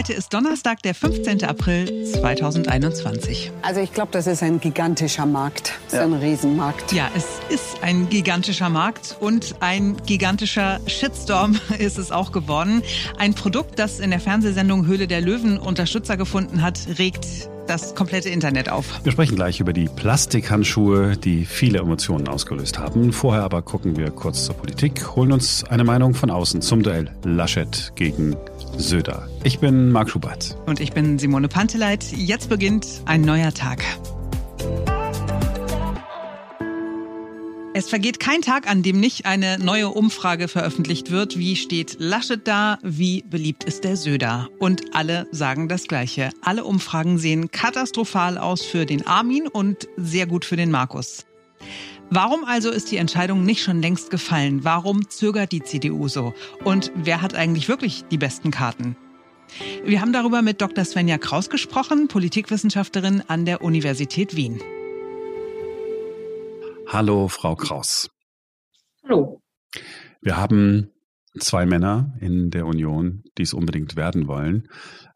Heute ist Donnerstag, der 15. April 2021. Also ich glaube, das ist ein gigantischer Markt. Das ist ja. ein Riesenmarkt. Ja, es ist ein gigantischer Markt und ein gigantischer Shitstorm ist es auch geworden. Ein Produkt, das in der Fernsehsendung Höhle der Löwen Unterstützer gefunden hat, regt das komplette Internet auf. Wir sprechen gleich über die Plastikhandschuhe, die viele Emotionen ausgelöst haben. Vorher aber gucken wir kurz zur Politik, holen uns eine Meinung von außen zum Duell Laschet gegen Söder. Ich bin Marc Schubert. Und ich bin Simone Panteleit. Jetzt beginnt ein neuer Tag. Es vergeht kein Tag, an dem nicht eine neue Umfrage veröffentlicht wird. Wie steht Laschet da? Wie beliebt ist der Söder? Und alle sagen das Gleiche. Alle Umfragen sehen katastrophal aus für den Armin und sehr gut für den Markus. Warum also ist die Entscheidung nicht schon längst gefallen? Warum zögert die CDU so? Und wer hat eigentlich wirklich die besten Karten? Wir haben darüber mit Dr. Svenja Kraus gesprochen, Politikwissenschaftlerin an der Universität Wien. Hallo, Frau Kraus. Hallo. Wir haben zwei Männer in der Union, die es unbedingt werden wollen.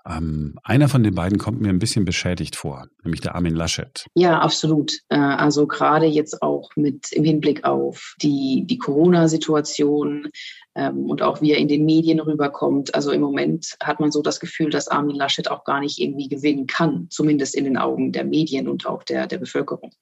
Ähm, einer von den beiden kommt mir ein bisschen beschädigt vor, nämlich der Armin Laschet. Ja, absolut. Äh, also gerade jetzt auch mit im Hinblick auf die, die Corona-Situation ähm, und auch wie er in den Medien rüberkommt. Also im Moment hat man so das Gefühl, dass Armin Laschet auch gar nicht irgendwie gewinnen kann, zumindest in den Augen der Medien und auch der, der Bevölkerung.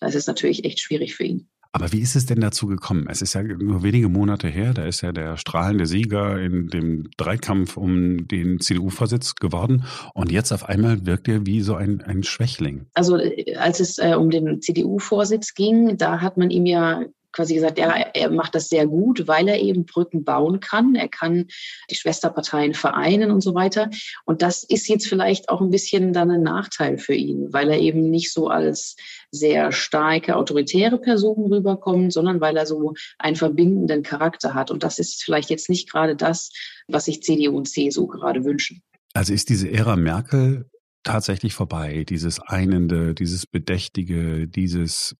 Da ist es natürlich echt schwierig für ihn. Aber wie ist es denn dazu gekommen? Es ist ja nur wenige Monate her, da ist ja der strahlende Sieger in dem Dreikampf um den CDU-Vorsitz geworden und jetzt auf einmal wirkt er wie so ein, ein Schwächling. Also äh, als es äh, um den CDU-Vorsitz ging, da hat man ihm ja quasi gesagt, ja, er macht das sehr gut, weil er eben Brücken bauen kann. Er kann die Schwesterparteien vereinen und so weiter. Und das ist jetzt vielleicht auch ein bisschen dann ein Nachteil für ihn, weil er eben nicht so als sehr starke autoritäre Person rüberkommt, sondern weil er so einen verbindenden Charakter hat. Und das ist vielleicht jetzt nicht gerade das, was sich CDU und CSU gerade wünschen. Also ist diese Ära Merkel tatsächlich vorbei, dieses Einende, dieses Bedächtige, dieses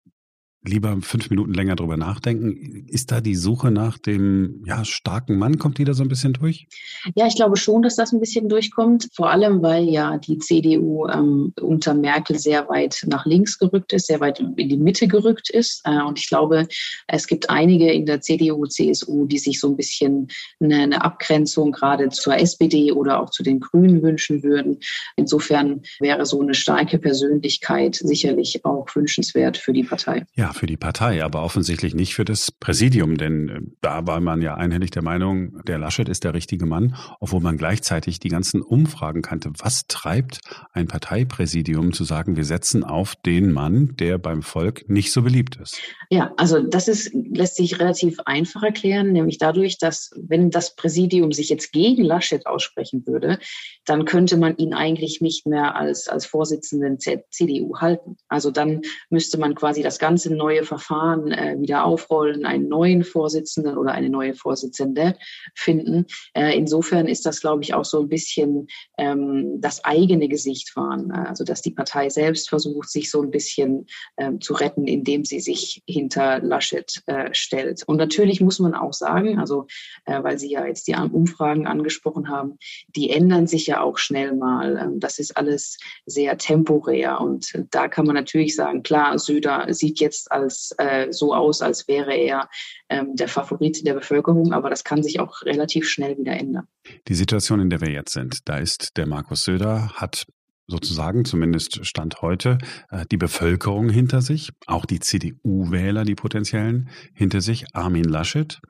lieber fünf Minuten länger drüber nachdenken. Ist da die Suche nach dem ja, starken Mann, kommt die da so ein bisschen durch? Ja, ich glaube schon, dass das ein bisschen durchkommt. Vor allem, weil ja die CDU ähm, unter Merkel sehr weit nach links gerückt ist, sehr weit in die Mitte gerückt ist. Äh, und ich glaube, es gibt einige in der CDU, CSU, die sich so ein bisschen eine, eine Abgrenzung gerade zur SPD oder auch zu den Grünen wünschen würden. Insofern wäre so eine starke Persönlichkeit sicherlich auch wünschenswert für die Partei. Ja, für die Partei, aber offensichtlich nicht für das Präsidium, denn äh, da war man ja einhellig der Meinung, der Laschet ist der richtige Mann, obwohl man gleichzeitig die ganzen Umfragen kannte. Was treibt ein Parteipräsidium zu sagen, wir setzen auf den Mann, der beim Volk nicht so beliebt ist? Ja, also das ist, lässt sich relativ einfach erklären, nämlich dadurch, dass wenn das Präsidium sich jetzt gegen Laschet aussprechen würde, dann könnte man ihn eigentlich nicht mehr als, als Vorsitzenden CDU halten. Also dann müsste man quasi das ganze neue Verfahren äh, wieder aufrollen, einen neuen Vorsitzenden oder eine neue Vorsitzende finden. Äh, insofern ist das, glaube ich, auch so ein bisschen ähm, das eigene Gesicht wahren. Also dass die Partei selbst versucht, sich so ein bisschen ähm, zu retten, indem sie sich hinter Laschet äh, stellt. Und natürlich muss man auch sagen, also äh, weil Sie ja jetzt die Umfragen angesprochen haben, die ändern sich ja auch schnell mal. Ähm, das ist alles sehr temporär. Und da kann man natürlich sagen, klar, Söder sieht jetzt als äh, so aus, als wäre er ähm, der Favorit der Bevölkerung, aber das kann sich auch relativ schnell wieder ändern. Die Situation, in der wir jetzt sind, da ist der Markus Söder, hat sozusagen, zumindest Stand heute, äh, die Bevölkerung hinter sich, auch die CDU-Wähler, die potenziellen, hinter sich, Armin Laschet,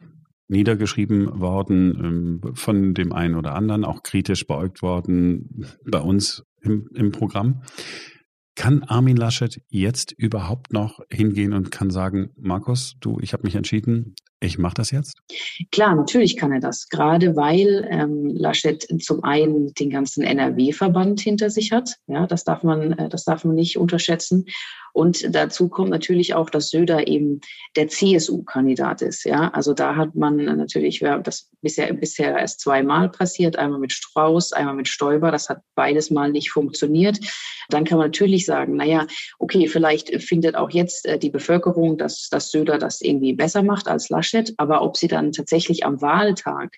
niedergeschrieben worden ähm, von dem einen oder anderen, auch kritisch beäugt worden bei uns im, im Programm. Kann Armin Laschet jetzt überhaupt noch hingehen und kann sagen, Markus, du, ich habe mich entschieden, ich mache das jetzt? Klar, natürlich kann er das, gerade weil ähm, Laschet zum einen den ganzen NRW-Verband hinter sich hat. Ja, das darf man, äh, das darf man nicht unterschätzen. Und dazu kommt natürlich auch, dass Söder eben der CSU-Kandidat ist. Ja, also da hat man natürlich, das bisher, bisher erst zweimal passiert, einmal mit Strauß, einmal mit Stoiber. Das hat beides mal nicht funktioniert. Dann kann man natürlich sagen, naja, okay, vielleicht findet auch jetzt äh, die Bevölkerung, dass, dass Söder das irgendwie besser macht als Laschet, aber ob sie dann tatsächlich am Wahltag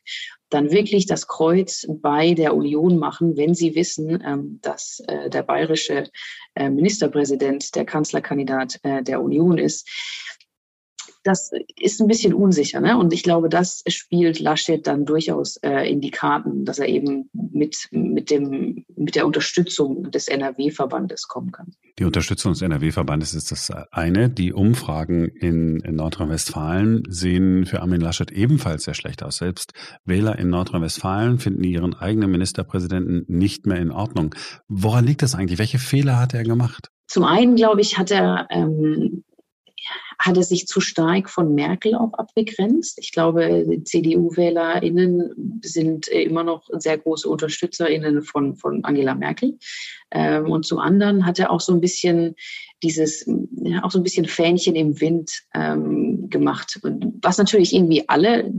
dann wirklich das Kreuz bei der Union machen, wenn sie wissen, ähm, dass äh, der bayerische äh, Ministerpräsident der Kanzlerkandidat äh, der Union ist das ist ein bisschen unsicher. Ne? Und ich glaube, das spielt Laschet dann durchaus äh, in die Karten, dass er eben mit, mit, dem, mit der Unterstützung des NRW-Verbandes kommen kann. Die Unterstützung des NRW-Verbandes ist das eine. Die Umfragen in, in Nordrhein-Westfalen sehen für Armin Laschet ebenfalls sehr schlecht aus. Selbst Wähler in Nordrhein-Westfalen finden ihren eigenen Ministerpräsidenten nicht mehr in Ordnung. Woran liegt das eigentlich? Welche Fehler hat er gemacht? Zum einen, glaube ich, hat er ähm, hat er sich zu stark von Merkel auch abgegrenzt. Ich glaube, CDU-WählerInnen sind äh, immer noch sehr große UnterstützerInnen von, von Angela Merkel. Ähm, und zum anderen hat er auch so ein bisschen dieses, ja, auch so ein bisschen Fähnchen im Wind ähm, gemacht. Was natürlich irgendwie alle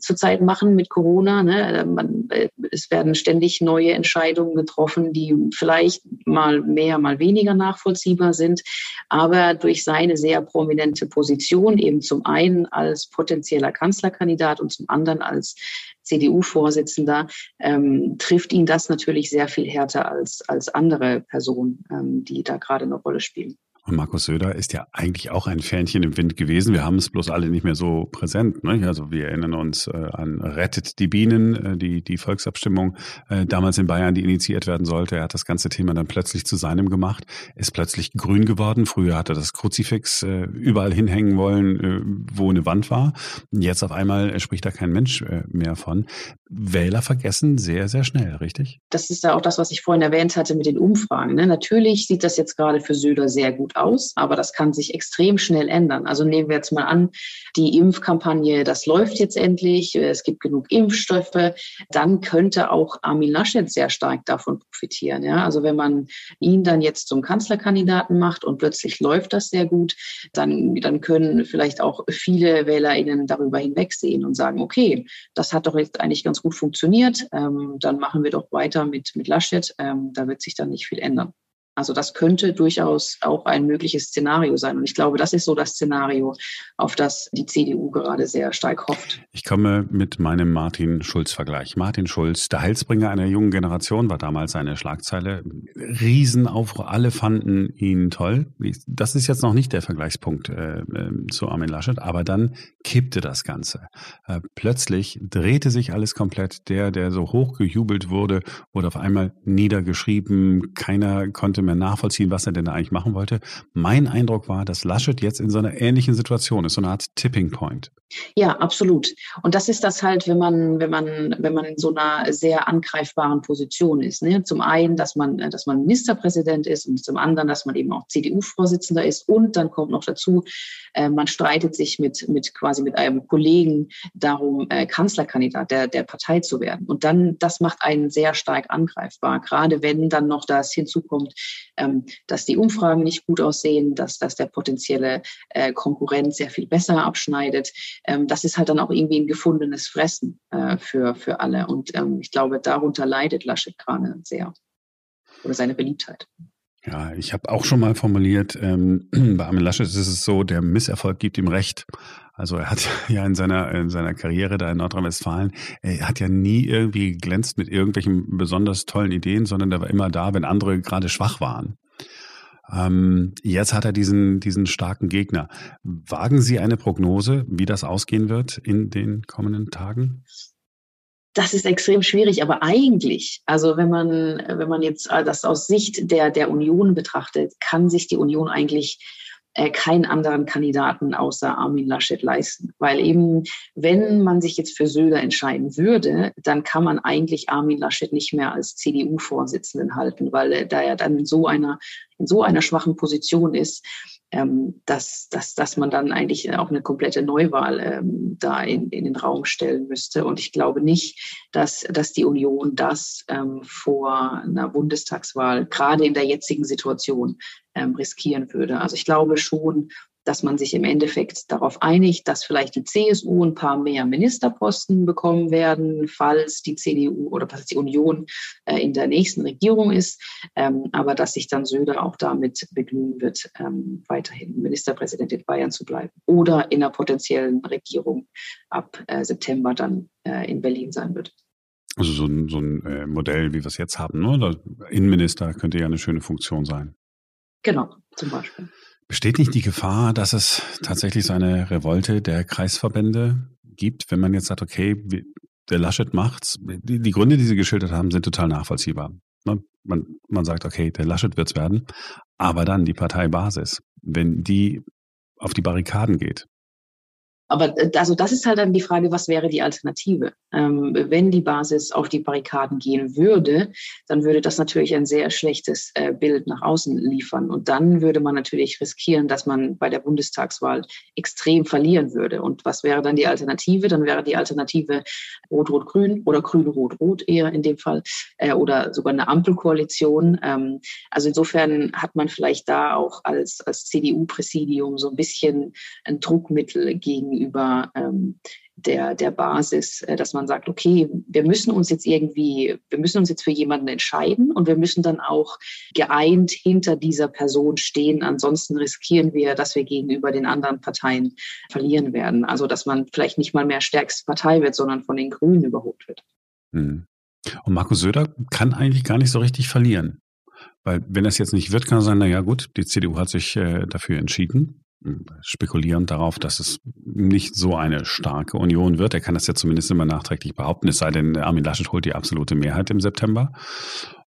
zurzeit machen mit Corona. Ne? Man, äh, es werden ständig neue Entscheidungen getroffen, die vielleicht mal mehr, mal weniger nachvollziehbar sind. Aber durch seine sehr prominente Position, eben zum einen als potenzieller Kanzlerkandidat und zum anderen als CDU-Vorsitzender, ähm, trifft ihn das natürlich sehr viel härter als, als andere Personen, ähm, die da gerade eine Rolle spielen. Und Markus Söder ist ja eigentlich auch ein Fähnchen im Wind gewesen. Wir haben es bloß alle nicht mehr so präsent. Ne? Also wir erinnern uns äh, an Rettet die Bienen, äh, die, die Volksabstimmung äh, damals in Bayern, die initiiert werden sollte. Er hat das ganze Thema dann plötzlich zu seinem gemacht, ist plötzlich grün geworden. Früher hat er das Kruzifix äh, überall hinhängen wollen, äh, wo eine Wand war. Jetzt auf einmal spricht da kein Mensch äh, mehr von. Wähler vergessen sehr, sehr schnell, richtig? Das ist ja auch das, was ich vorhin erwähnt hatte mit den Umfragen. Ne? Natürlich sieht das jetzt gerade für Söder sehr gut aus, aber das kann sich extrem schnell ändern. Also nehmen wir jetzt mal an, die Impfkampagne, das läuft jetzt endlich, es gibt genug Impfstoffe, dann könnte auch Armin Laschet sehr stark davon profitieren. Ja? Also wenn man ihn dann jetzt zum Kanzlerkandidaten macht und plötzlich läuft das sehr gut, dann, dann können vielleicht auch viele WählerInnen darüber hinwegsehen und sagen, okay, das hat doch jetzt eigentlich ganz gut funktioniert, ähm, dann machen wir doch weiter mit, mit Laschet, ähm, da wird sich dann nicht viel ändern. Also das könnte durchaus auch ein mögliches Szenario sein. Und ich glaube, das ist so das Szenario, auf das die CDU gerade sehr stark hofft. Ich komme mit meinem Martin Schulz-Vergleich. Martin Schulz, der Heilsbringer einer jungen Generation, war damals eine Schlagzeile. Riesenaufruhr, alle fanden ihn toll. Das ist jetzt noch nicht der Vergleichspunkt äh, äh, zu Armin Laschet, aber dann kippte das Ganze. Äh, plötzlich drehte sich alles komplett. Der, der so hoch gejubelt wurde, wurde auf einmal niedergeschrieben. Keiner konnte konnte mehr nachvollziehen, was er denn da eigentlich machen wollte. Mein Eindruck war, dass Laschet jetzt in so einer ähnlichen Situation ist, so eine Art Tipping Point. Ja, absolut. Und das ist das halt, wenn man, wenn man, wenn man in so einer sehr angreifbaren Position ist. Ne? Zum einen, dass man, dass man Ministerpräsident ist und zum anderen, dass man eben auch CDU-Vorsitzender ist. Und dann kommt noch dazu, äh, man streitet sich mit, mit quasi mit einem Kollegen darum, äh, Kanzlerkandidat der, der Partei zu werden. Und dann, das macht einen sehr stark angreifbar. Gerade wenn dann noch das hinzukommt, ähm, dass die Umfragen nicht gut aussehen, dass, dass der potenzielle äh, Konkurrent sehr viel besser abschneidet. Ähm, das ist halt dann auch irgendwie ein gefundenes Fressen äh, für, für alle. Und ähm, ich glaube, darunter leidet Laschet gerade sehr. Oder seine Beliebtheit. Ja, ich habe auch schon mal formuliert, ähm, bei Armin Laschet ist es so, der Misserfolg gibt ihm recht. Also er hat ja in seiner, in seiner Karriere da in Nordrhein-Westfalen, er hat ja nie irgendwie geglänzt mit irgendwelchen besonders tollen Ideen, sondern er war immer da, wenn andere gerade schwach waren. Ähm, jetzt hat er diesen, diesen starken Gegner. Wagen Sie eine Prognose, wie das ausgehen wird in den kommenden Tagen? das ist extrem schwierig, aber eigentlich, also wenn man, wenn man jetzt das aus Sicht der, der Union betrachtet, kann sich die Union eigentlich äh, keinen anderen Kandidaten außer Armin Laschet leisten. Weil eben, wenn man sich jetzt für Söder entscheiden würde, dann kann man eigentlich Armin Laschet nicht mehr als CDU-Vorsitzenden halten, weil er da ja dann in so einer, in so einer schwachen Position ist, ähm, dass, dass, dass man dann eigentlich auch eine komplette Neuwahl ähm, da in, in den Raum stellen müsste. Und ich glaube nicht, dass, dass die Union das ähm, vor einer Bundestagswahl, gerade in der jetzigen Situation, ähm, riskieren würde. Also ich glaube schon, dass man sich im Endeffekt darauf einigt, dass vielleicht die CSU ein paar mehr Ministerposten bekommen werden, falls die CDU oder falls die Union äh, in der nächsten Regierung ist, ähm, aber dass sich dann Söder auch damit begnügen wird, ähm, weiterhin Ministerpräsident in Bayern zu bleiben oder in einer potenziellen Regierung ab äh, September dann äh, in Berlin sein wird. Also so ein, so ein äh, Modell, wie wir es jetzt haben, ne? Innenminister könnte ja eine schöne Funktion sein. Genau, zum Beispiel. Besteht nicht die Gefahr, dass es tatsächlich so eine Revolte der Kreisverbände gibt, wenn man jetzt sagt, okay, der Laschet macht's. Die, die Gründe, die Sie geschildert haben, sind total nachvollziehbar. Ne? Man, man sagt, okay, der Laschet wird's werden, aber dann die Parteibasis, wenn die auf die Barrikaden geht, aber äh, also das ist halt dann die Frage, was wäre die Alternative? Ähm, wenn die Basis auf die Barrikaden gehen würde, dann würde das natürlich ein sehr schlechtes äh, Bild nach außen liefern. Und dann würde man natürlich riskieren, dass man bei der Bundestagswahl extrem verlieren würde. Und was wäre dann die Alternative? Dann wäre die Alternative Rot-Rot-Grün oder Grün-Rot-Rot eher in dem Fall äh, oder sogar eine Ampelkoalition. Ähm, also insofern hat man vielleicht da auch als, als CDU-Präsidium so ein bisschen ein Druckmittel gegen gegenüber ähm, der, der Basis, äh, dass man sagt, okay, wir müssen uns jetzt irgendwie, wir müssen uns jetzt für jemanden entscheiden und wir müssen dann auch geeint hinter dieser Person stehen. Ansonsten riskieren wir, dass wir gegenüber den anderen Parteien verlieren werden. Also, dass man vielleicht nicht mal mehr stärkste Partei wird, sondern von den Grünen überholt wird. Hm. Und Markus Söder kann eigentlich gar nicht so richtig verlieren. Weil wenn das jetzt nicht wird, kann er sagen, na ja gut, die CDU hat sich äh, dafür entschieden spekulieren darauf, dass es nicht so eine starke Union wird. Er kann das ja zumindest immer nachträglich behaupten, es sei denn, Armin Laschet holt die absolute Mehrheit im September.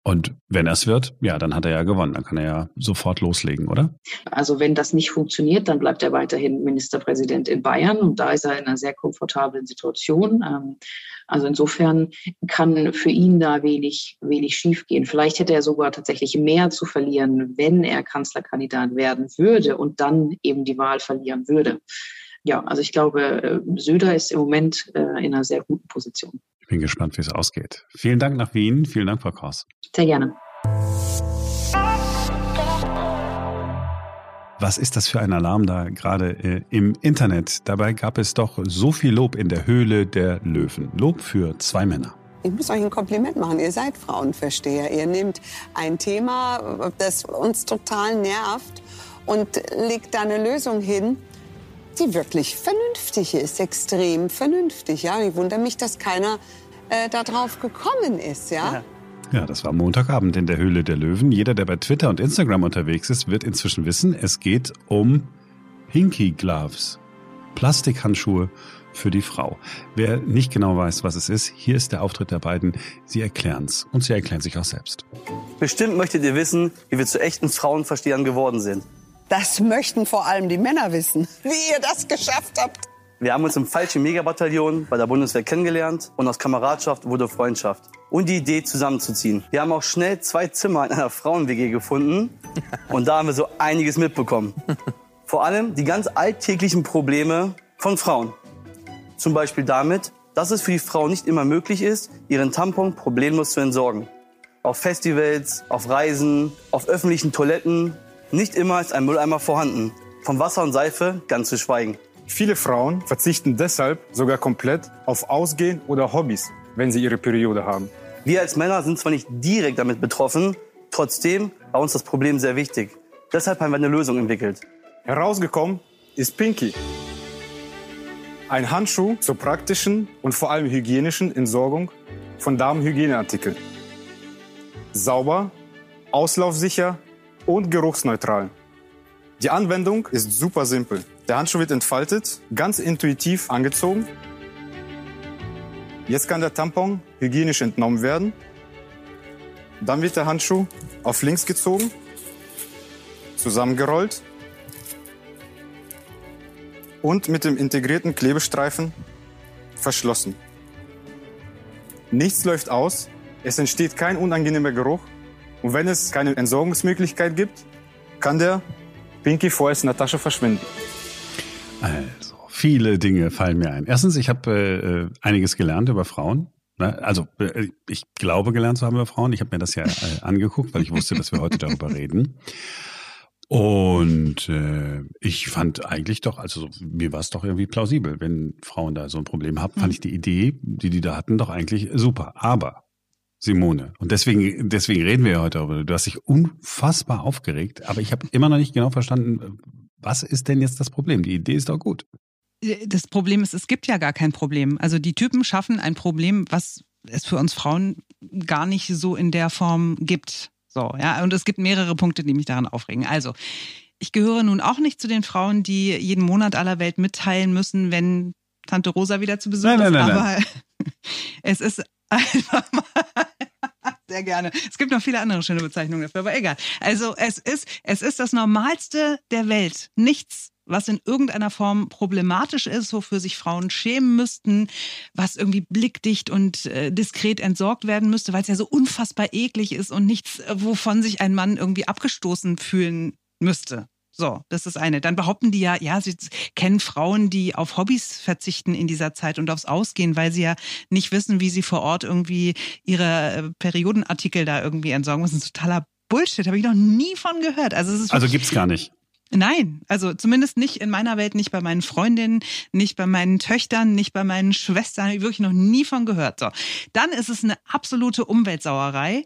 Und wenn es wird, ja, dann hat er ja gewonnen. Dann kann er ja sofort loslegen, oder? Also wenn das nicht funktioniert, dann bleibt er weiterhin Ministerpräsident in Bayern und da ist er in einer sehr komfortablen Situation. Ähm, also insofern kann für ihn da wenig, wenig schiefgehen. Vielleicht hätte er sogar tatsächlich mehr zu verlieren, wenn er Kanzlerkandidat werden würde und dann eben die Wahl verlieren würde. Ja, also ich glaube, äh, Söder ist im Moment äh, in einer sehr guten Position. Ich bin gespannt, wie es ausgeht. Vielen Dank nach Wien. Vielen Dank, Frau Kraus. Sehr gerne. Was ist das für ein Alarm da gerade äh, im Internet? Dabei gab es doch so viel Lob in der Höhle der Löwen. Lob für zwei Männer. Ich muss euch ein Kompliment machen. Ihr seid Frauenversteher. Ihr nehmt ein Thema, das uns total nervt und legt da eine Lösung hin, die wirklich vernünftig ist, extrem vernünftig. Ja, ich wundere mich, dass keiner äh, darauf gekommen ist. Ja? ja. Ja, das war Montagabend in der Höhle der Löwen. Jeder, der bei Twitter und Instagram unterwegs ist, wird inzwischen wissen, es geht um Hinky Gloves. Plastikhandschuhe für die Frau. Wer nicht genau weiß, was es ist, hier ist der Auftritt der beiden. Sie erklären's und sie erklären sich auch selbst. Bestimmt möchtet ihr wissen, wie wir zu echten Frauenverstehern geworden sind. Das möchten vor allem die Männer wissen, wie ihr das geschafft habt. Wir haben uns im falschen Megabataillon bei der Bundeswehr kennengelernt und aus Kameradschaft wurde Freundschaft. Und die Idee zusammenzuziehen. Wir haben auch schnell zwei Zimmer in einer Frauen-WG gefunden und da haben wir so einiges mitbekommen. Vor allem die ganz alltäglichen Probleme von Frauen. Zum Beispiel damit, dass es für die Frau nicht immer möglich ist, ihren Tampon problemlos zu entsorgen. Auf Festivals, auf Reisen, auf öffentlichen Toiletten nicht immer ist ein Mülleimer vorhanden. Von Wasser und Seife ganz zu schweigen. Viele Frauen verzichten deshalb sogar komplett auf Ausgehen oder Hobbys, wenn sie ihre Periode haben. Wir als Männer sind zwar nicht direkt damit betroffen, trotzdem war uns das Problem sehr wichtig. Deshalb haben wir eine Lösung entwickelt. Herausgekommen ist Pinky. Ein Handschuh zur praktischen und vor allem hygienischen Entsorgung von Damenhygieneartikeln. Sauber, auslaufsicher und geruchsneutral. Die Anwendung ist super simpel. Der Handschuh wird entfaltet, ganz intuitiv angezogen. Jetzt kann der Tampon hygienisch entnommen werden. Dann wird der Handschuh auf links gezogen, zusammengerollt und mit dem integrierten Klebestreifen verschlossen. Nichts läuft aus, es entsteht kein unangenehmer Geruch und wenn es keine Entsorgungsmöglichkeit gibt, kann der Pinky vorerst in der Tasche verschwinden. Also, viele Dinge fallen mir ein. Erstens, ich habe äh, einiges gelernt über Frauen. Ne? Also, äh, ich glaube gelernt zu haben über Frauen. Ich habe mir das ja äh, angeguckt, weil ich wusste, dass wir heute darüber reden. Und äh, ich fand eigentlich doch, also mir war es doch irgendwie plausibel, wenn Frauen da so ein Problem haben, fand ich die Idee, die die da hatten, doch eigentlich super. Aber Simone, und deswegen, deswegen reden wir ja heute darüber. Du hast dich unfassbar aufgeregt, aber ich habe immer noch nicht genau verstanden, was ist denn jetzt das Problem? Die Idee ist doch gut. Das Problem ist, es gibt ja gar kein Problem. Also die Typen schaffen ein Problem, was es für uns Frauen gar nicht so in der Form gibt. So, ja, und es gibt mehrere Punkte, die mich daran aufregen. Also, ich gehöre nun auch nicht zu den Frauen, die jeden Monat aller Welt mitteilen müssen, wenn Tante Rosa wieder zu Besuch Nein, nein, ist, nein, aber nein. es ist einfach mal sehr gerne. Es gibt noch viele andere schöne Bezeichnungen dafür, aber egal. Also es ist, es ist das Normalste der Welt. Nichts, was in irgendeiner Form problematisch ist, wofür sich Frauen schämen müssten, was irgendwie blickdicht und äh, diskret entsorgt werden müsste, weil es ja so unfassbar eklig ist und nichts, äh, wovon sich ein Mann irgendwie abgestoßen fühlen müsste. So, das ist eine. Dann behaupten die ja, ja, sie kennen Frauen, die auf Hobbys verzichten in dieser Zeit und aufs Ausgehen, weil sie ja nicht wissen, wie sie vor Ort irgendwie ihre äh, Periodenartikel da irgendwie entsorgen müssen. Das ist totaler Bullshit, habe ich noch nie von gehört. Also, es ist Also gibt's gar nicht. Nein, also zumindest nicht in meiner Welt, nicht bei meinen Freundinnen, nicht bei meinen Töchtern, nicht bei meinen Schwestern, habe ich wirklich noch nie von gehört. So, dann ist es eine absolute Umweltsauerei.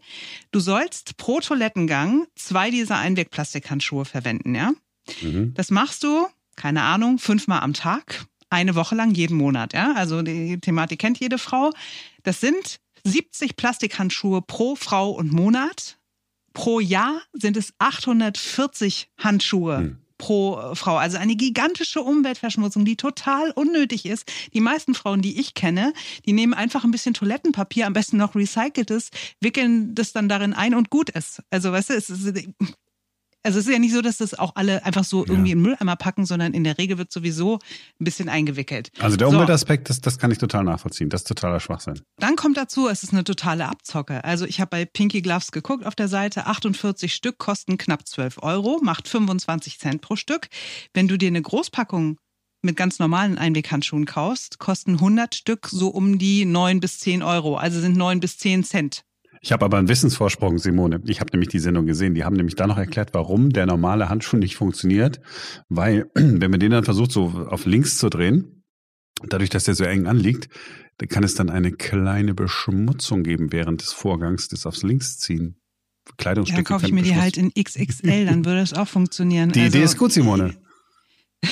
Du sollst pro Toilettengang zwei dieser Einwegplastikhandschuhe verwenden, ja? Mhm. Das machst du, keine Ahnung, fünfmal am Tag, eine Woche lang jeden Monat, ja? Also die Thematik kennt jede Frau. Das sind 70 Plastikhandschuhe pro Frau und Monat. Pro Jahr sind es 840 Handschuhe. Hm. Pro äh, Frau. Also eine gigantische Umweltverschmutzung, die total unnötig ist. Die meisten Frauen, die ich kenne, die nehmen einfach ein bisschen Toilettenpapier, am besten noch recyceltes, wickeln das dann darin ein und gut ist. Also weißt du, es ist, also es ist ja nicht so, dass das auch alle einfach so irgendwie in den Mülleimer packen, sondern in der Regel wird sowieso ein bisschen eingewickelt. Also der So. Umweltaspekt, das, das kann ich total nachvollziehen. Das ist totaler Schwachsinn. Dann kommt dazu, es ist eine totale Abzocke. Also ich habe bei Pinky Gloves geguckt auf der Seite, 48 Stück kosten knapp 12 Euro, macht 25 Cent pro Stück. Wenn du dir eine Großpackung mit ganz normalen Einweghandschuhen kaufst, kosten 100 Stück so um die 9 bis 10 Euro, also sind 9 bis 10 Cent. Ich habe aber einen Wissensvorsprung, Simone. Ich habe nämlich die Sendung gesehen. Die haben nämlich da noch erklärt, warum der normale Handschuh nicht funktioniert. Weil, wenn man den dann versucht, so auf links zu drehen, dadurch, dass der so eng anliegt, dann kann es dann eine kleine Beschmutzung geben während des Vorgangs des aufs Links ziehen. Ja, Kleidungsstücke dann kaufe ich mir die halt in XXL, dann würde es auch funktionieren. Die also, Idee ist gut, Simone.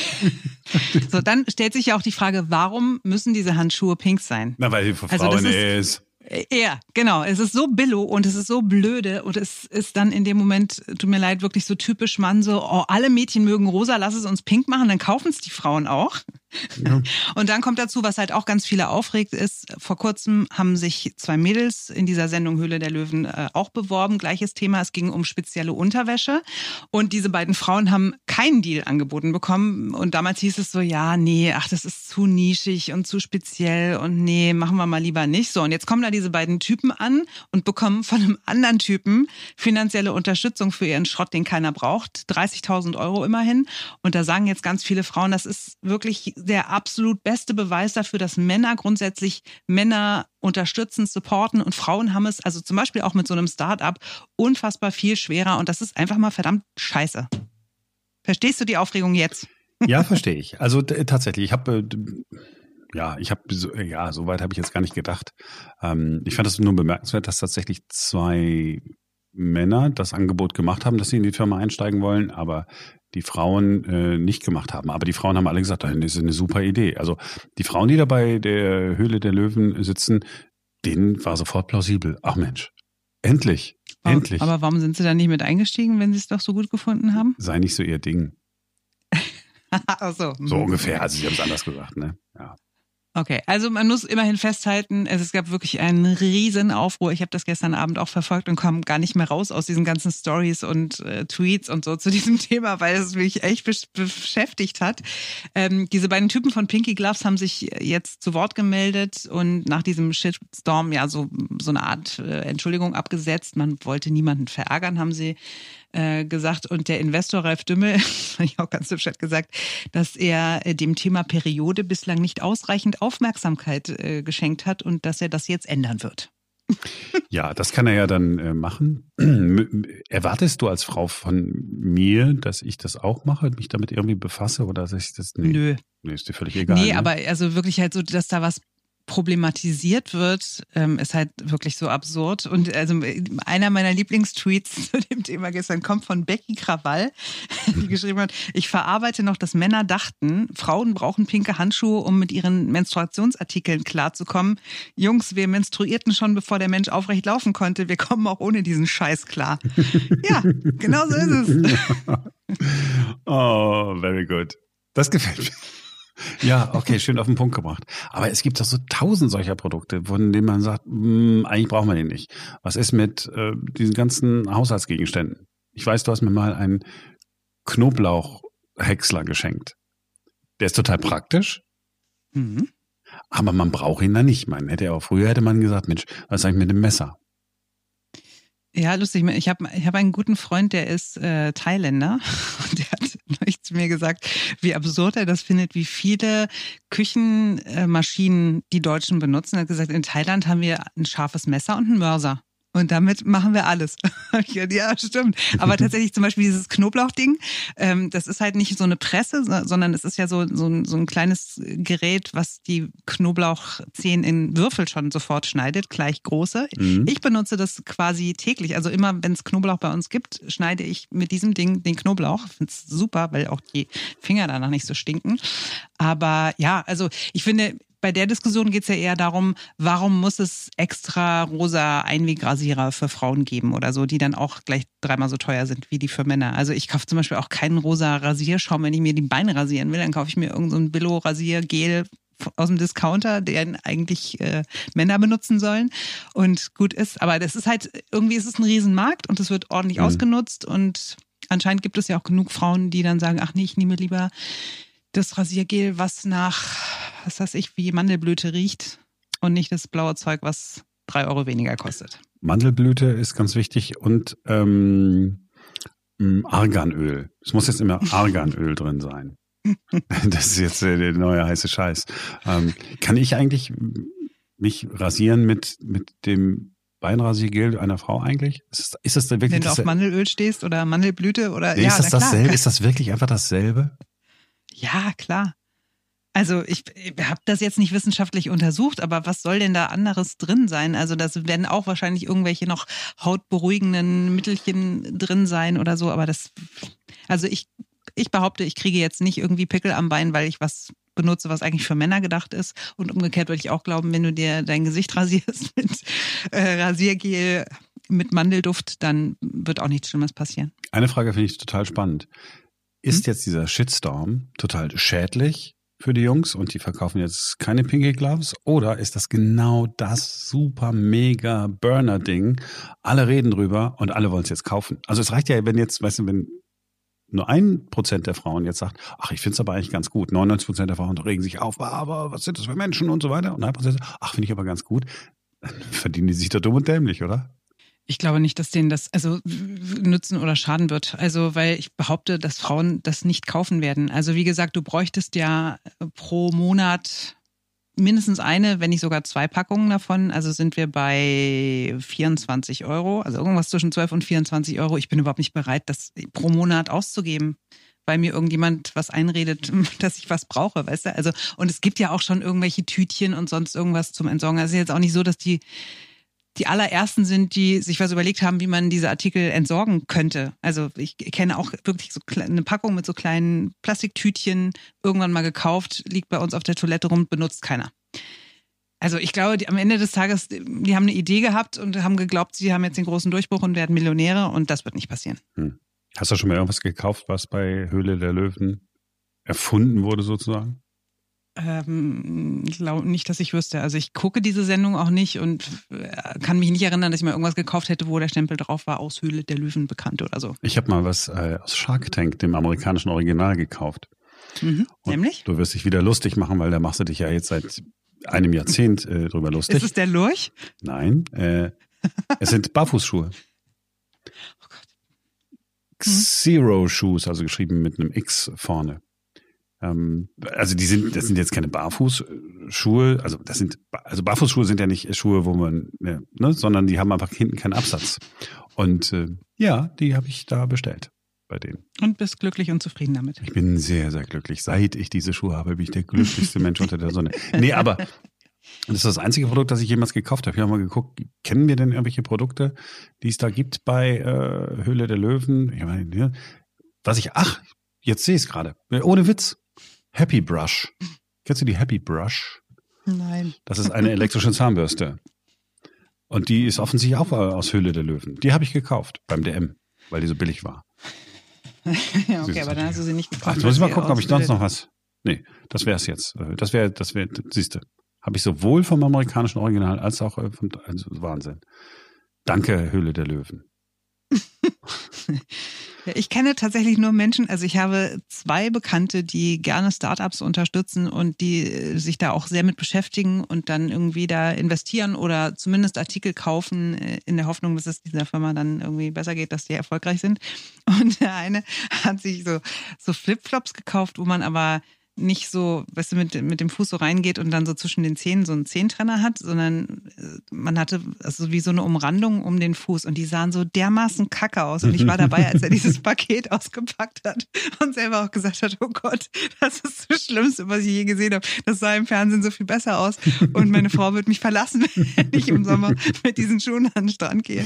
So, dann stellt sich ja auch die Frage, warum müssen diese Handschuhe pink sein? Na, weil die für Also Frauen das ist. Ja, genau. Es ist so billo und es ist so blöde und es ist dann in dem Moment, tut mir leid, wirklich so typisch Mann, so, oh, alle Mädchen mögen rosa, lass es uns pink machen, dann kaufen es die Frauen auch. Und dann kommt dazu, was halt auch ganz viele aufregt, ist, vor kurzem haben sich zwei Mädels in dieser Sendung Höhle der Löwen äh, auch beworben. Gleiches Thema, es ging um spezielle Unterwäsche. Und diese beiden Frauen haben keinen Deal angeboten bekommen. Und damals hieß es so, ja, nee, ach, das ist zu nischig und zu speziell und nee, machen wir mal lieber nicht. So, und jetzt kommen da diese beiden Typen an und bekommen von einem anderen Typen finanzielle Unterstützung für ihren Schrott, den keiner braucht. 30.000 Euro immerhin. Und da sagen jetzt ganz viele Frauen, das ist wirklich der absolut beste Beweis dafür, dass Männer grundsätzlich Männer unterstützen, supporten und Frauen haben es, also zum Beispiel auch mit so einem Start-up, unfassbar viel schwerer und das ist einfach mal verdammt scheiße. Verstehst du die Aufregung jetzt? Ja, verstehe ich. Also tatsächlich, ich habe äh, ja, ich habe so, ja, so weit habe ich jetzt gar nicht gedacht. Ähm, ich fand es nur bemerkenswert, dass tatsächlich zwei Männer das Angebot gemacht haben, dass sie in die Firma einsteigen wollen, aber die Frauen äh, nicht gemacht haben. Aber die Frauen haben alle gesagt, das ist eine super Idee. Also die Frauen, die da bei der Höhle der Löwen sitzen, denen war sofort plausibel. Ach Mensch, endlich, endlich. Aber warum sind sie da nicht mit eingestiegen, wenn sie es doch so gut gefunden haben? Sei nicht so ihr Ding. Ach so. So ungefähr. Also sie haben es anders gesagt, ne? Ja. Okay, also man muss immerhin festhalten, es, gab wirklich einen riesen Aufruhr. Ich habe das gestern Abend auch verfolgt und kam gar nicht mehr raus aus diesen ganzen Stories und äh, Tweets und so zu diesem Thema, weil es mich echt besch beschäftigt hat. Ähm, diese beiden Typen von Pinky Gloves haben sich jetzt zu Wort gemeldet und nach diesem Shitstorm ja so so eine Art äh, Entschuldigung abgesetzt. Man wollte niemanden verärgern, haben sie äh, gesagt. Und der Investor Ralf Dümmel, ich auch ganz hübsch hat gesagt, dass er äh, dem Thema Periode bislang nicht ausreichend Aufmerksamkeit äh, geschenkt hat und dass er das jetzt ändern wird. Ja, das kann er ja dann äh, machen. Erwartest du als Frau von mir, dass ich das auch mache, mich damit irgendwie befasse oder dass ich das nee. Nö. Nee, ist dir völlig egal. Nee, ne? aber also wirklich halt so, dass da was problematisiert wird, ähm, ist halt wirklich so absurd. Und also einer meiner Lieblingstweets zu dem Thema gestern kommt von Becky Krawall, die geschrieben hat, ich verarbeite noch, dass Männer dachten, Frauen brauchen pinke Handschuhe, um mit ihren Menstruationsartikeln klarzukommen. Jungs, wir menstruierten schon, bevor der Mensch aufrecht laufen konnte. Wir kommen auch ohne diesen Scheiß klar. ja, genau so ist es. oh, very good. Das gefällt mir. Ja, okay, schön auf den Punkt gebracht. Aber es gibt doch so tausend solcher Produkte, von denen man sagt, mh, eigentlich brauchen wir den nicht. Was ist mit äh, diesen ganzen Haushaltsgegenständen? Ich weiß, du hast mir mal einen Knoblauchhäcksler geschenkt. Der ist total praktisch. Mhm. Aber man braucht ihn da nicht. Man hätte auch früher hätte man gesagt, Mensch, was sag ich mit dem Messer? Ja, lustig. Ich habe ich hab einen guten Freund, der ist äh, Thailänder und der hat zu mir gesagt, wie absurd er das findet, wie viele Küchenmaschinen die Deutschen benutzen. Er hat gesagt, in Thailand haben wir ein scharfes Messer und einen Mörser. Und damit machen wir alles. ja, stimmt. Aber tatsächlich zum Beispiel dieses Knoblauchding, ähm, das ist halt nicht so eine Presse, sondern es ist ja so, so, ein, so ein kleines Gerät, was die Knoblauchzehen in Würfel schon sofort schneidet, gleich große. Mhm. Ich benutze das quasi täglich. Also immer, wenn es Knoblauch bei uns gibt, schneide ich mit diesem Ding den Knoblauch. Finde es super, weil auch die Finger danach nicht so stinken. Aber ja, also ich finde, bei der Diskussion geht es ja eher darum, warum muss es extra rosa Einwegrasierer für Frauen geben oder so, die dann auch gleich dreimal so teuer sind wie die für Männer. Also ich kaufe zum Beispiel auch keinen rosa Rasierschaum, wenn ich mir die Beine rasieren will, dann kaufe ich mir irgendein so Billo-Rasiergel aus dem Discounter, den eigentlich äh, Männer benutzen sollen und gut ist. Aber das ist halt, irgendwie ist es ein Riesenmarkt und es wird ordentlich mhm. ausgenutzt und anscheinend gibt es ja auch genug Frauen, die dann sagen, ach nee, ich nehme lieber das Rasiergel, was nach, was weiß ich, wie Mandelblüte riecht und nicht das blaue Zeug, was drei Euro weniger kostet. Mandelblüte ist ganz wichtig und ähm, Arganöl. Es muss jetzt immer Arganöl drin sein. Das ist jetzt der neue heiße Scheiß. Ähm, kann ich eigentlich mich rasieren mit, mit dem Beinrasiergel einer Frau eigentlich? Ist, ist das wirklich Wenn du auf Mandelöl stehst oder Mandelblüte oder ja, ist das dasselbe? Ist das wirklich einfach dasselbe? Ja, klar. Also ich, ich habe das jetzt nicht wissenschaftlich untersucht, aber was soll denn da anderes drin sein? Also das werden auch wahrscheinlich irgendwelche noch hautberuhigenden Mittelchen drin sein oder so, aber das, also ich, ich behaupte, ich kriege jetzt nicht irgendwie Pickel am Bein, weil ich was benutze, was eigentlich für Männer gedacht ist. Und umgekehrt würde ich auch glauben, wenn du dir dein Gesicht rasierst mit äh, Rasiergel, mit Mandelduft, dann wird auch nichts Schlimmes passieren. Eine Frage finde ich total spannend. Ist hm? jetzt dieser Shitstorm total schädlich für die Jungs und die verkaufen jetzt keine Pinky Gloves? Oder ist das genau das super mega Burner-Ding? Alle reden drüber und alle wollen es jetzt kaufen. Also es reicht ja, wenn jetzt, weißt du, wenn nur ein Prozent der Frauen jetzt sagt, ach, ich finde es aber eigentlich ganz gut. 99 Prozent der Frauen regen sich auf, aber was sind das für Menschen und so weiter. Und ein Prozent, ach, finde ich aber ganz gut. Dann verdienen die sich da dumm und dämlich, oder? Ich glaube nicht, dass denen das also nützen oder schaden wird. Also, weil ich behaupte, dass Frauen das nicht kaufen werden. Also, wie gesagt, du bräuchtest ja pro Monat mindestens eine, wenn nicht sogar zwei Packungen davon. Also sind wir bei 24 Euro, also irgendwas zwischen 12 und 24 Euro. Ich bin überhaupt nicht bereit, das pro Monat auszugeben weil mir irgendjemand was einredet, dass ich was brauche, weißt du? Also, und es gibt ja auch schon irgendwelche Tütchen und sonst irgendwas zum Entsorgen. Also es ist jetzt auch nicht so, dass die die allerersten sind, die sich was überlegt haben, wie man diese Artikel entsorgen könnte. Also ich kenne auch wirklich so eine Packung mit so kleinen Plastiktütchen, irgendwann mal gekauft, liegt bei uns auf der Toilette rum, benutzt keiner. Also ich glaube, die, am Ende des Tages, die haben eine Idee gehabt und haben geglaubt, sie haben jetzt den großen Durchbruch und werden Millionäre und das wird nicht passieren. Hm. Hast du schon mal irgendwas gekauft, was bei Höhle der Löwen erfunden wurde sozusagen? Ähm, glaub nicht, dass ich wüsste. Also ich gucke diese Sendung auch nicht und äh, kann mich nicht erinnern, dass ich mal irgendwas gekauft hätte, wo der Stempel drauf war, aus Höhle der Löwen bekannt oder so. Ich habe mal was äh, aus Shark Tank, dem amerikanischen Original, gekauft. Mhm. Nämlich? Du wirst dich wieder lustig machen, weil da machst du dich ja jetzt seit einem Jahrzehnt äh, drüber lustig. Ist es der Lurch? Nein, äh, es sind Barfußschuhe. Oh Gott. Zero Shoes, also geschrieben mit einem X vorne. Ähm, also die sind, das sind jetzt keine Barfußschuhe, also das sind, also Barfußschuhe sind ja nicht Schuhe, wo man, ne, sondern die haben einfach hinten keinen Absatz. Und äh, ja, die habe ich da bestellt bei denen. Und bist glücklich und zufrieden damit. Ich bin sehr, sehr glücklich. Seit ich diese Schuhe habe, bin ich der glücklichste Mensch unter der Sonne. Nee, aber das ist das einzige Produkt, das ich jemals gekauft habe. Ich habe mal geguckt, kennen wir denn irgendwelche Produkte, die es da gibt bei äh, Höhle der Löwen? Ich meine, ja, was ich, ach, jetzt sehe ich es gerade. Ohne Witz. Happy Brush. Kennst du die Happy Brush? Nein. Das ist eine elektrische Zahnbürste. Und die ist offensichtlich auch aus Höhle der Löwen. Die habe ich gekauft beim DM, weil die so billig war. ja, okay, aber dann hast du sie nicht gekauft. Ach, muss ich mal gucken, ob ich sonst noch was. Nee, das wäre es jetzt. Das wäre, das wäre, siehst du. Habe ich sowohl vom amerikanischen Original als auch äh, vom also Wahnsinn. Danke, Höhle der Löwen. Ich kenne tatsächlich nur Menschen, also ich habe zwei Bekannte, die gerne Startups unterstützen und die äh, sich da auch sehr mit beschäftigen und dann irgendwie da investieren oder zumindest Artikel kaufen äh, in der Hoffnung, dass es dieser Firma dann irgendwie besser geht, dass die erfolgreich sind. Und der eine hat sich so, so Flipflops gekauft, wo man aber nicht so, weißt du, mit, mit dem Fuß so reingeht und dann so zwischen den Zähnen so einen Zehntrenner hat, sondern äh, man hatte also wie so eine Umrandung um den Fuß und die sahen so dermaßen kacke aus. Und ich war dabei, als er dieses Paket ausgepackt hat und selber auch gesagt hat, oh Gott, das ist das Schlimmste, was ich je gesehen habe. Das sah im Fernsehen so viel besser aus. Und meine Frau wird mich verlassen, wenn ich im Sommer mit diesen Schuhen an den Strand gehe.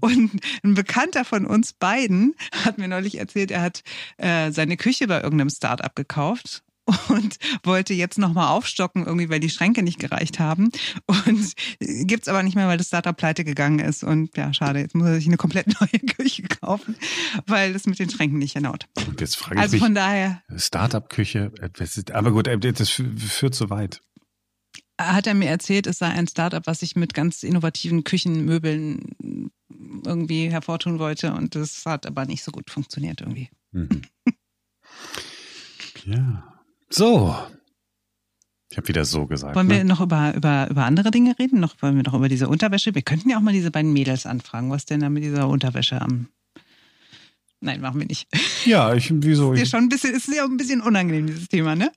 Und ein Bekannter von uns beiden hat mir neulich erzählt, er hat äh, seine Küche bei irgendeinem Startup gekauft und wollte jetzt nochmal aufstocken, irgendwie, weil die Schränke nicht gereicht haben. Und gibt's aber nicht mehr, weil das Startup pleite gegangen ist. Und ja, schade, jetzt muss er sich eine komplett neue Küche kaufen, weil das mit den Schränken nicht hinhaut. Und jetzt frage ich also mich, von daher. Startup-Küche, aber gut, äh, das führt zu weit. Hat er mir erzählt, es sei ein Startup, was sich mit ganz innovativen Küchenmöbeln irgendwie hervortun wollte. Und das hat aber nicht so gut funktioniert irgendwie. Mhm. Ja. So. Ich habe wieder so gesagt. Wollen ne? wir noch über, über, über andere Dinge reden? Noch, wollen wir noch über diese Unterwäsche? Wir könnten ja auch mal diese beiden Mädels anfragen, was denn da mit dieser Unterwäsche am. Nein, machen wir nicht. Ja, ich, wieso? Ist ja schon ein bisschen, ist ja ein bisschen unangenehm, dieses Thema, ne?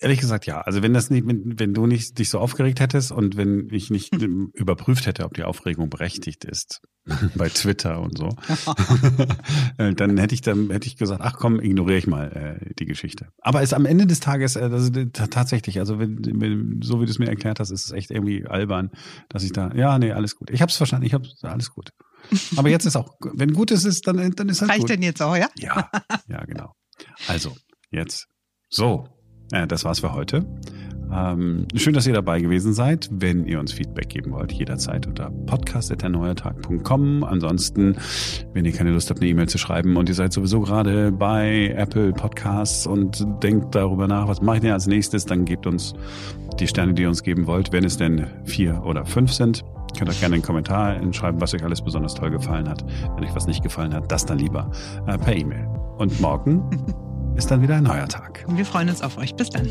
Ehrlich gesagt, ja. Also wenn das nicht, wenn, du nicht dich so aufgeregt hättest und wenn ich nicht überprüft hätte, ob die Aufregung berechtigt ist, bei Twitter und so, äh, dann hätte ich dann hätte ich gesagt, ach komm, ignoriere ich mal äh, die Geschichte. Aber es am Ende des Tages, äh, das ist tatsächlich, also wenn, wenn, so wie du es mir erklärt hast, ist es echt irgendwie albern, dass ich da, ja, nee, alles gut. Ich habe es verstanden, ich habe alles gut. Aber jetzt ist auch, wenn gut ist, ist dann, dann ist halt Reicht gut. denn jetzt auch, ja? Ja, ja, genau. Also, jetzt. So, äh, das war's für heute. Ähm, schön, dass ihr dabei gewesen seid. Wenn ihr uns Feedback geben wollt, jederzeit unter podcast.erneuertag.com. Ansonsten, wenn ihr keine Lust habt, eine E-Mail zu schreiben und ihr seid sowieso gerade bei Apple Podcasts und denkt darüber nach, was mache ich denn als nächstes, dann gebt uns die Sterne, die ihr uns geben wollt, wenn es denn vier oder fünf sind. Könnt auch gerne einen Kommentar schreiben, was euch alles besonders toll gefallen hat. Wenn euch was nicht gefallen hat, das dann lieber äh, per E-Mail. Und morgen ist dann wieder ein neuer Tag. Und wir freuen uns auf euch. Bis dann.